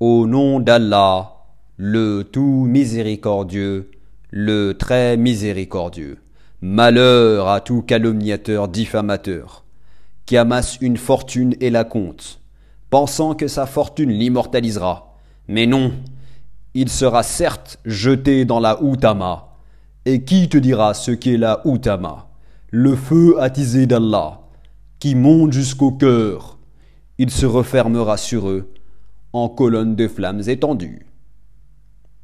Au nom d'Allah, le tout miséricordieux, le très miséricordieux. Malheur à tout calomniateur diffamateur, qui amasse une fortune et la compte, pensant que sa fortune l'immortalisera. Mais non, il sera certes jeté dans la Outama. Et qui te dira ce qu'est la Outama? Le feu attisé d'Allah, qui monte jusqu'au cœur. Il se refermera sur eux en colonnes de flammes étendues.